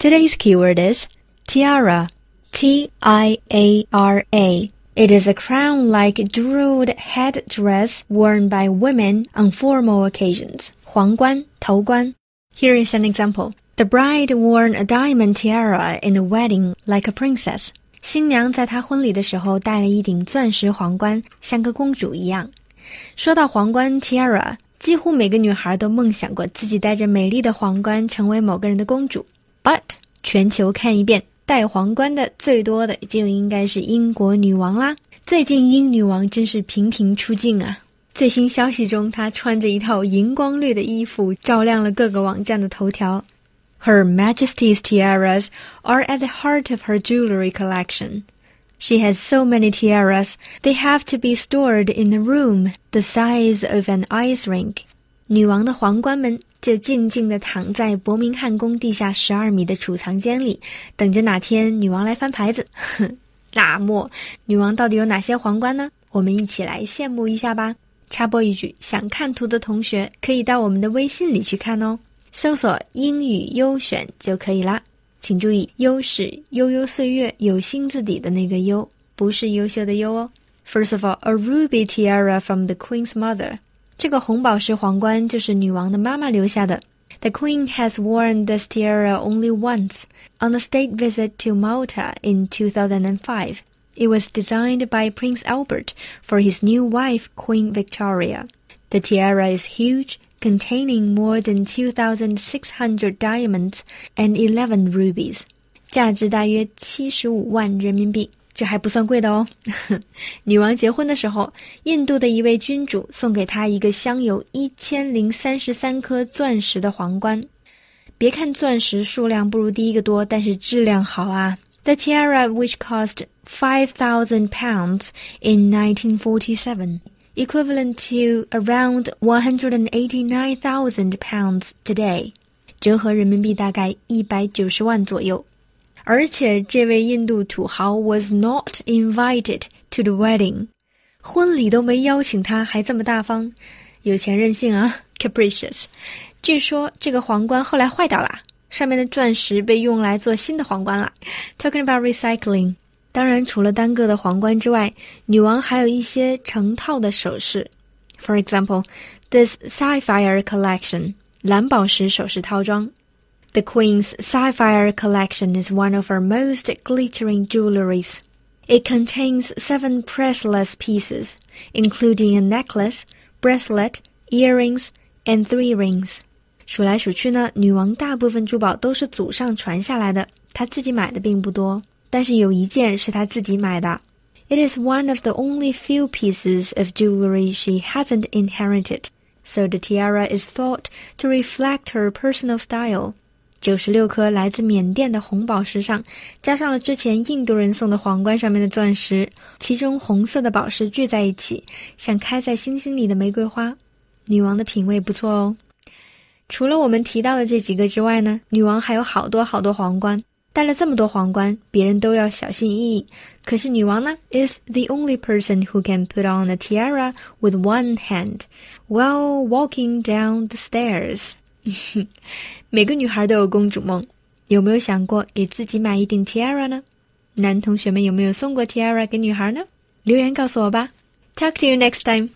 Today's keyword is tiara. T I A R A. It is a crown-like jeweled headdress worn by women on formal occasions. 皇冠,头冠. Here is an example. The bride wore a diamond tiara in the wedding like a princess. 新娘在她婚礼的时候戴了一顶钻石皇冠，像个公主一样。说到皇冠 tiara，几乎每个女孩都梦想过自己戴着美丽的皇冠成为某个人的公主。 But 全球看一遍，戴皇冠的最多的就应该是英国女王啦。最近英女王真是频频出镜啊！最新消息中，她穿着一套荧光绿的衣服，照亮了各个网站的头条。Her Majesty's tiaras are at the heart of her jewelry collection. She has so many tiaras, they have to be stored in a room the size of an ice rink. 女王的皇冠们 就静静地躺在伯明翰宫地下十二米的储藏间里，等着哪天女王来翻牌子。哼，那么女王到底有哪些皇冠呢？我们一起来羡慕一下吧。插播一句，想看图的同学可以到我们的微信里去看哦，搜索“英语优选”就可以啦。请注意，“优”是悠悠岁月有心字底的那个“优”，不是优秀的“优”哦。First of all, a ruby tiara from the Queen's mother. 这个红宝石皇冠就是女王的妈妈留下的。The Queen has worn this tiara only once on a state visit to Malta in 2005. It was designed by Prince Albert for his new wife, Queen Victoria. The tiara is huge, containing more than 2,600 diamonds and 11 rubies. 价值大约七十五万人民币。 这还不算贵的哦。女王结婚的时候，印度的一位君主送给她一个镶有一千零三十三颗钻石的皇冠。别看钻石数量不如第一个多，但是质量好啊。The tiara, which cost five thousand pounds in 1947, equivalent to around one hundred and eighty-nine thousand pounds today，折合人民币大概一百九十万左右。而且这位印度土豪 was not invited to the wedding，婚礼都没邀请他，还这么大方，有钱任性啊，capricious。据说这个皇冠后来坏掉了，上面的钻石被用来做新的皇冠了。Talking about recycling，当然除了单个的皇冠之外，女王还有一些成套的首饰。For example, this sapphire collection，蓝宝石首饰套装。 The Queen's sapphire collection is one of her most glittering jewelries. It contains seven priceless pieces, including a necklace, bracelet, earrings, and three rings. 数来数去呢，女王大部分珠宝都是祖上传下来的，她自己买的并不多。但是有一件是她自己买的。It is one of the only few pieces of jewelry she hasn't inherited, so the tiara is thought to reflect her personal style. 九十六颗来自缅甸的红宝石上，加上了之前印度人送的皇冠上面的钻石，其中红色的宝石聚在一起，像开在星星里的玫瑰花。女王的品味不错哦。除了我们提到的这几个之外呢，女王还有好多好多皇冠。戴了这么多皇冠，别人都要小心翼翼。可是女王呢，is the only person who can put on a tiara with one hand while walking down the stairs。每个女孩都有公主梦，有没有想过给自己买一顶 tiara 呢？男同学们有没有送过 tiara 给女孩呢？留言告诉我吧。Talk to you next time.